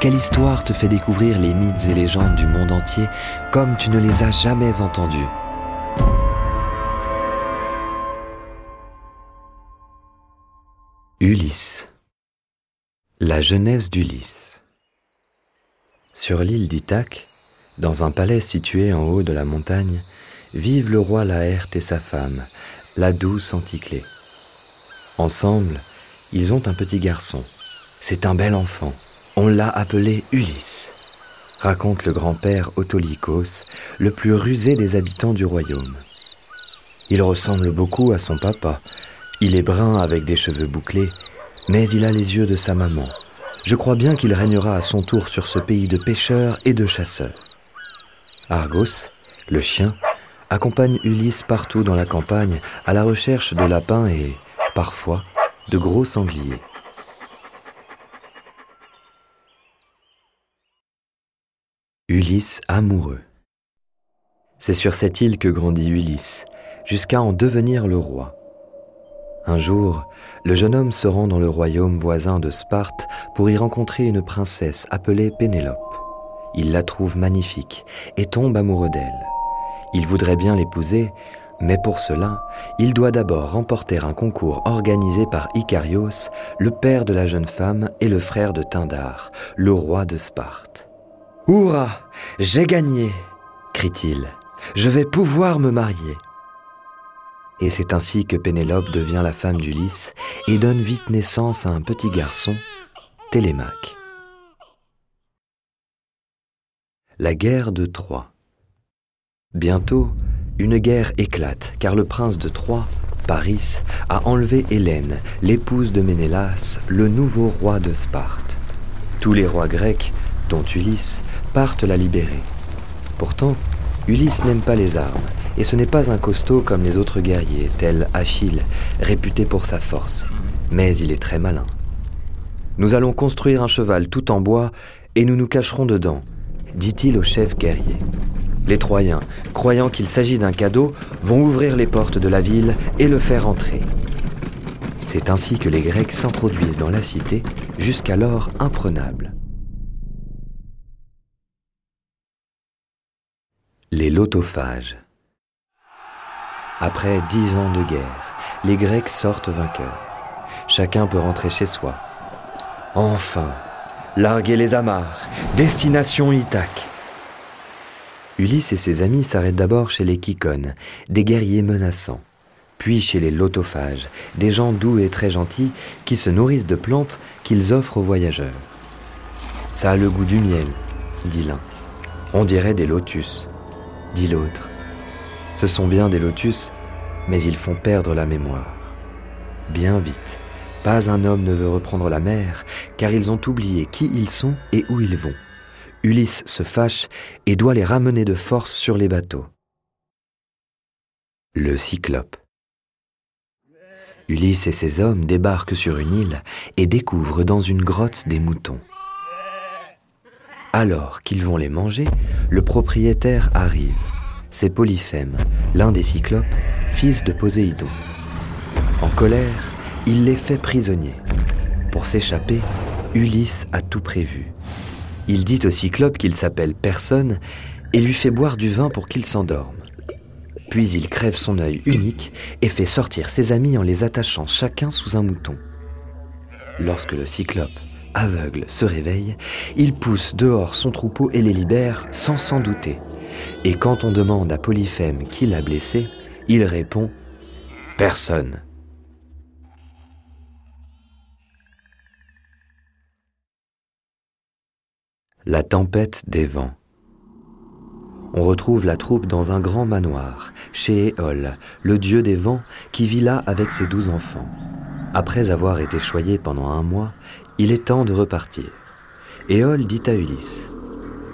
Quelle histoire te fait découvrir les mythes et légendes du monde entier comme tu ne les as jamais entendus Ulysse La jeunesse d'Ulysse Sur l'île d'Ithaque, dans un palais situé en haut de la montagne, vivent le roi Laerte et sa femme, la douce Anticlée. Ensemble, ils ont un petit garçon. C'est un bel enfant. On l'a appelé Ulysse, raconte le grand-père Autolycos, le plus rusé des habitants du royaume. Il ressemble beaucoup à son papa. Il est brun avec des cheveux bouclés, mais il a les yeux de sa maman. Je crois bien qu'il régnera à son tour sur ce pays de pêcheurs et de chasseurs. Argos, le chien, accompagne Ulysse partout dans la campagne à la recherche de lapins et, parfois, de gros sangliers. Ulysse amoureux. C'est sur cette île que grandit Ulysse, jusqu'à en devenir le roi. Un jour, le jeune homme se rend dans le royaume voisin de Sparte pour y rencontrer une princesse appelée Pénélope. Il la trouve magnifique et tombe amoureux d'elle. Il voudrait bien l'épouser, mais pour cela, il doit d'abord remporter un concours organisé par Icarios, le père de la jeune femme et le frère de Tyndare, le roi de Sparte. Hurrah J'ai gagné crie-t-il. Je vais pouvoir me marier. Et c'est ainsi que Pénélope devient la femme d'Ulysse et donne vite naissance à un petit garçon, Télémaque. La guerre de Troie. Bientôt, une guerre éclate car le prince de Troie, Paris, a enlevé Hélène, l'épouse de Ménélas, le nouveau roi de Sparte. Tous les rois grecs, dont Ulysse, partent la libérer. Pourtant, Ulysse n'aime pas les armes, et ce n'est pas un costaud comme les autres guerriers, tel Achille, réputé pour sa force, mais il est très malin. Nous allons construire un cheval tout en bois, et nous nous cacherons dedans, dit-il au chef guerrier. Les Troyens, croyant qu'il s'agit d'un cadeau, vont ouvrir les portes de la ville et le faire entrer. C'est ainsi que les Grecs s'introduisent dans la cité, jusqu'alors imprenable. Les lotophages. Après dix ans de guerre, les Grecs sortent vainqueurs. Chacun peut rentrer chez soi. Enfin, larguer les amarres, destination Ithaque. Ulysse et ses amis s'arrêtent d'abord chez les Kikones, des guerriers menaçants, puis chez les lotophages, des gens doux et très gentils qui se nourrissent de plantes qu'ils offrent aux voyageurs. Ça a le goût du miel, dit l'un. On dirait des lotus dit l'autre. Ce sont bien des lotus, mais ils font perdre la mémoire. Bien vite, pas un homme ne veut reprendre la mer, car ils ont oublié qui ils sont et où ils vont. Ulysse se fâche et doit les ramener de force sur les bateaux. Le Cyclope. Ulysse et ses hommes débarquent sur une île et découvrent dans une grotte des moutons. Alors qu'ils vont les manger, le propriétaire arrive. C'est Polyphème, l'un des cyclopes, fils de Poséidon. En colère, il les fait prisonniers. Pour s'échapper, Ulysse a tout prévu. Il dit au cyclope qu'il s'appelle Personne et lui fait boire du vin pour qu'il s'endorme. Puis il crève son œil unique et fait sortir ses amis en les attachant chacun sous un mouton. Lorsque le cyclope aveugle, se réveille, il pousse dehors son troupeau et les libère sans s'en douter. Et quand on demande à Polyphème qui l'a blessé, il répond ⁇ Personne ⁇ La tempête des vents. On retrouve la troupe dans un grand manoir, chez Éole, le dieu des vents, qui vit là avec ses douze enfants. Après avoir été choyé pendant un mois, il est temps de repartir. Éole dit à Ulysse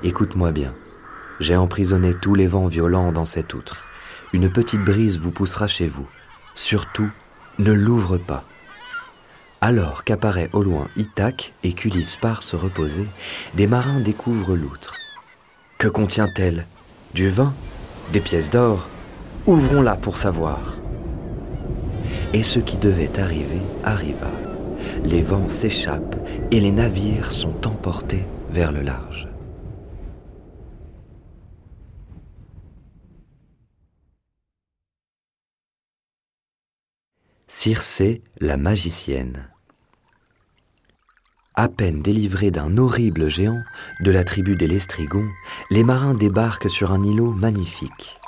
Écoute-moi bien. J'ai emprisonné tous les vents violents dans cette outre. Une petite brise vous poussera chez vous. Surtout, ne l'ouvre pas. Alors qu'apparaît au loin Ithaque et qu'Ulysse part se reposer, des marins découvrent l'outre. Que contient-elle? Du vin? Des pièces d'or? Ouvrons-la pour savoir. Et ce qui devait arriver arriva. Les vents s'échappent et les navires sont emportés vers le large. Circé, la magicienne. À peine délivrés d'un horrible géant de la tribu des Lestrigons, les marins débarquent sur un îlot magnifique.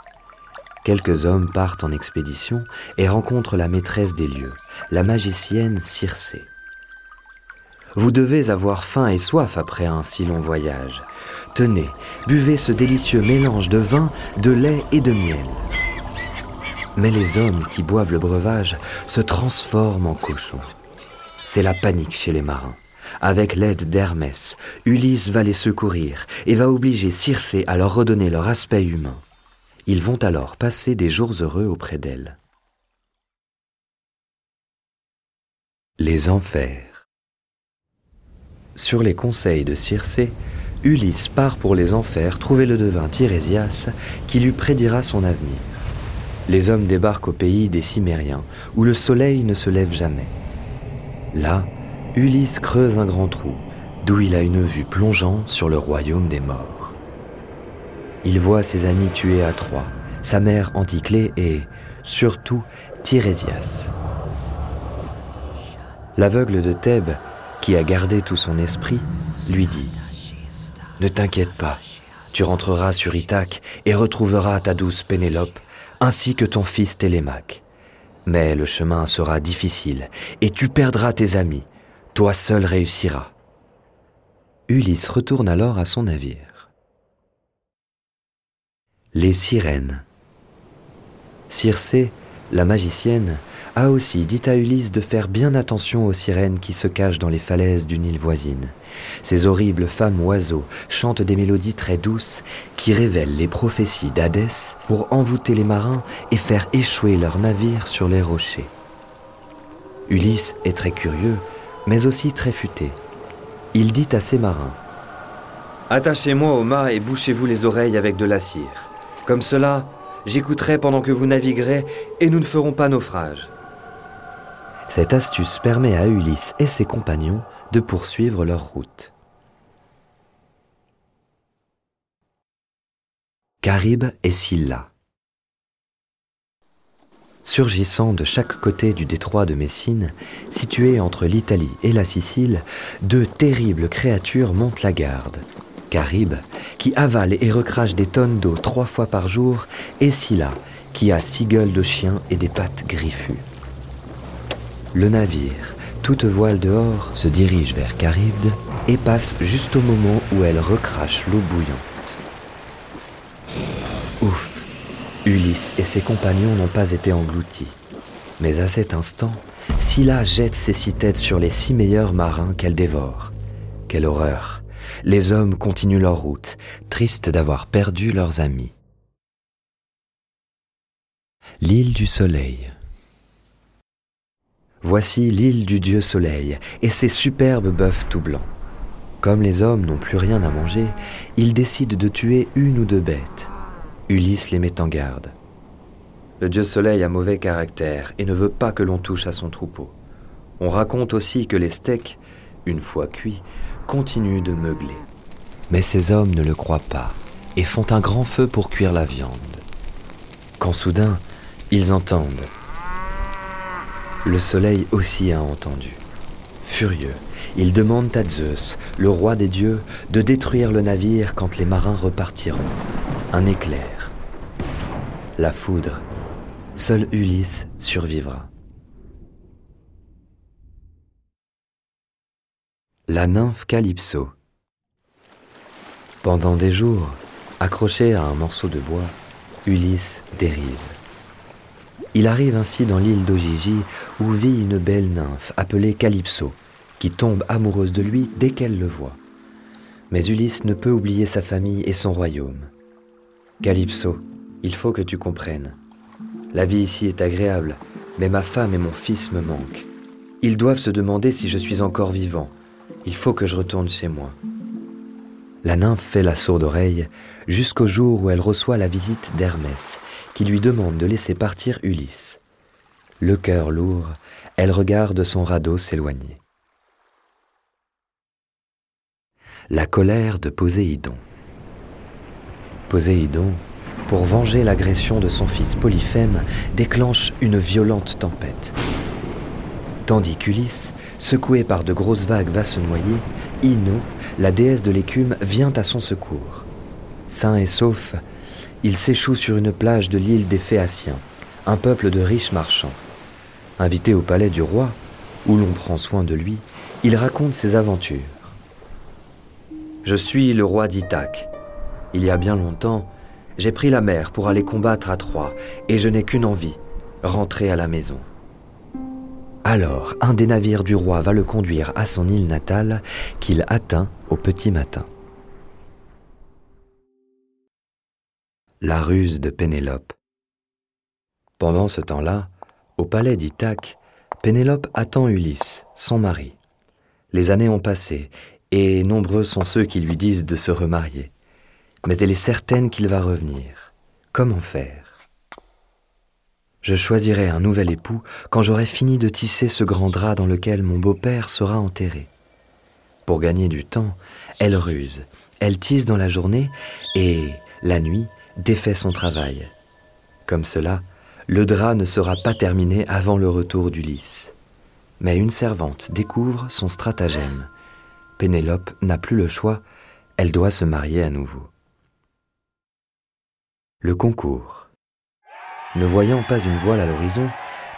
Quelques hommes partent en expédition et rencontrent la maîtresse des lieux, la magicienne Circé. Vous devez avoir faim et soif après un si long voyage. Tenez, buvez ce délicieux mélange de vin, de lait et de miel. Mais les hommes qui boivent le breuvage se transforment en cochons. C'est la panique chez les marins. Avec l'aide d'Hermès, Ulysse va les secourir et va obliger Circé à leur redonner leur aspect humain. Ils vont alors passer des jours heureux auprès d'elle. Les enfers. Sur les conseils de Circé, Ulysse part pour les enfers trouver le devin Tirésias qui lui prédira son avenir. Les hommes débarquent au pays des Cimériens, où le soleil ne se lève jamais. Là, Ulysse creuse un grand trou, d'où il a une vue plongeante sur le royaume des morts. Il voit ses amis tués à Troie, sa mère Anticlée et, surtout, Tirésias. L'aveugle de Thèbes, qui a gardé tout son esprit, lui dit Ne t'inquiète pas, tu rentreras sur Ithaque et retrouveras ta douce Pénélope, ainsi que ton fils Télémaque. Mais le chemin sera difficile, et tu perdras tes amis, toi seul réussiras. Ulysse retourne alors à son navire. Les sirènes. Circé, la magicienne, a aussi dit à Ulysse de faire bien attention aux sirènes qui se cachent dans les falaises d'une île voisine. Ces horribles femmes oiseaux chantent des mélodies très douces qui révèlent les prophéties d'Hadès pour envoûter les marins et faire échouer leurs navires sur les rochers. Ulysse est très curieux mais aussi très futé. Il dit à ses marins Attachez-moi au mât et bouchez-vous les oreilles avec de la cire. Comme cela, j'écouterai pendant que vous naviguerez et nous ne ferons pas naufrage. Cette astuce permet à Ulysse et ses compagnons de poursuivre leur route. Caribe et Scylla Surgissant de chaque côté du détroit de Messine, situé entre l'Italie et la Sicile, deux terribles créatures montent la garde. Caribe, qui avale et recrache des tonnes d'eau trois fois par jour, et Scylla, qui a six gueules de chien et des pattes griffues. Le navire, toute voile dehors, se dirige vers Charybde et passe juste au moment où elle recrache l'eau bouillante. Ouf Ulysse et ses compagnons n'ont pas été engloutis. Mais à cet instant, Scylla jette ses six têtes sur les six meilleurs marins qu'elle dévore. Quelle horreur Les hommes continuent leur route, tristes d'avoir perdu leurs amis. L'île du Soleil Voici l'île du dieu Soleil et ses superbes bœufs tout blancs. Comme les hommes n'ont plus rien à manger, ils décident de tuer une ou deux bêtes. Ulysse les met en garde. Le dieu soleil a mauvais caractère et ne veut pas que l'on touche à son troupeau. On raconte aussi que les steaks, une fois cuits, continuent de meugler. Mais ces hommes ne le croient pas et font un grand feu pour cuire la viande. Quand soudain, ils entendent. Le soleil aussi a entendu. Furieux, ils demandent à Zeus, le roi des dieux, de détruire le navire quand les marins repartiront. Un éclair la foudre. Seul Ulysse survivra. La nymphe Calypso. Pendant des jours, accroché à un morceau de bois, Ulysse dérive. Il arrive ainsi dans l'île d'Ogigi où vit une belle nymphe appelée Calypso, qui tombe amoureuse de lui dès qu'elle le voit. Mais Ulysse ne peut oublier sa famille et son royaume. Calypso, il faut que tu comprennes. La vie ici est agréable, mais ma femme et mon fils me manquent. Ils doivent se demander si je suis encore vivant. Il faut que je retourne chez moi. La nymphe fait la sourde oreille jusqu'au jour où elle reçoit la visite d'Hermès, qui lui demande de laisser partir Ulysse. Le cœur lourd, elle regarde son radeau s'éloigner. La colère de Poséidon. Poséidon, pour venger l'agression de son fils Polyphème, déclenche une violente tempête. Tandis qu'Ulysse, secoué par de grosses vagues, va se noyer, Ino, la déesse de l'écume, vient à son secours. Sain et sauf, il s'échoue sur une plage de l'île des Phéaciens, un peuple de riches marchands. Invité au palais du roi, où l'on prend soin de lui, il raconte ses aventures. Je suis le roi d'Ithaque. Il y a bien longtemps, j'ai pris la mer pour aller combattre à Troie, et je n'ai qu'une envie, rentrer à la maison. Alors un des navires du roi va le conduire à son île natale, qu'il atteint au petit matin. La ruse de Pénélope. Pendant ce temps-là, au palais d'Ithaque, Pénélope attend Ulysse, son mari. Les années ont passé, et nombreux sont ceux qui lui disent de se remarier mais elle est certaine qu'il va revenir. Comment faire? Je choisirai un nouvel époux quand j'aurai fini de tisser ce grand drap dans lequel mon beau-père sera enterré. Pour gagner du temps, elle ruse, elle tisse dans la journée et, la nuit, défait son travail. Comme cela, le drap ne sera pas terminé avant le retour d'Ulysse. Mais une servante découvre son stratagème. Pénélope n'a plus le choix, elle doit se marier à nouveau. Le concours. Ne voyant pas une voile à l'horizon,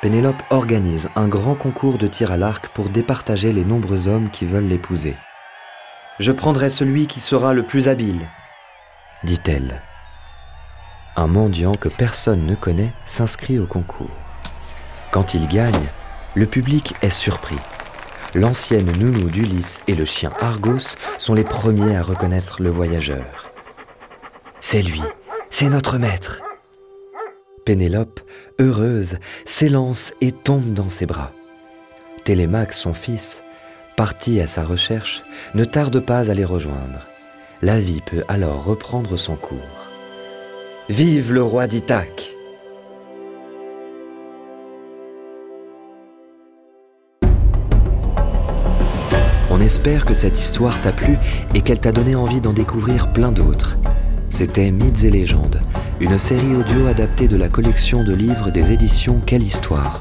Pénélope organise un grand concours de tir à l'arc pour départager les nombreux hommes qui veulent l'épouser. Je prendrai celui qui sera le plus habile, dit-elle. Un mendiant que personne ne connaît s'inscrit au concours. Quand il gagne, le public est surpris. L'ancienne nounou d'Ulysse et le chien Argos sont les premiers à reconnaître le voyageur. C'est lui, c'est notre maître. Pénélope, heureuse, s'élance et tombe dans ses bras. Télémaque, son fils, parti à sa recherche, ne tarde pas à les rejoindre. La vie peut alors reprendre son cours. Vive le roi d'Ithaque On espère que cette histoire t'a plu et qu'elle t'a donné envie d'en découvrir plein d'autres. C'était Mythes et légendes, une série audio adaptée de la collection de livres des éditions Quelle Histoire.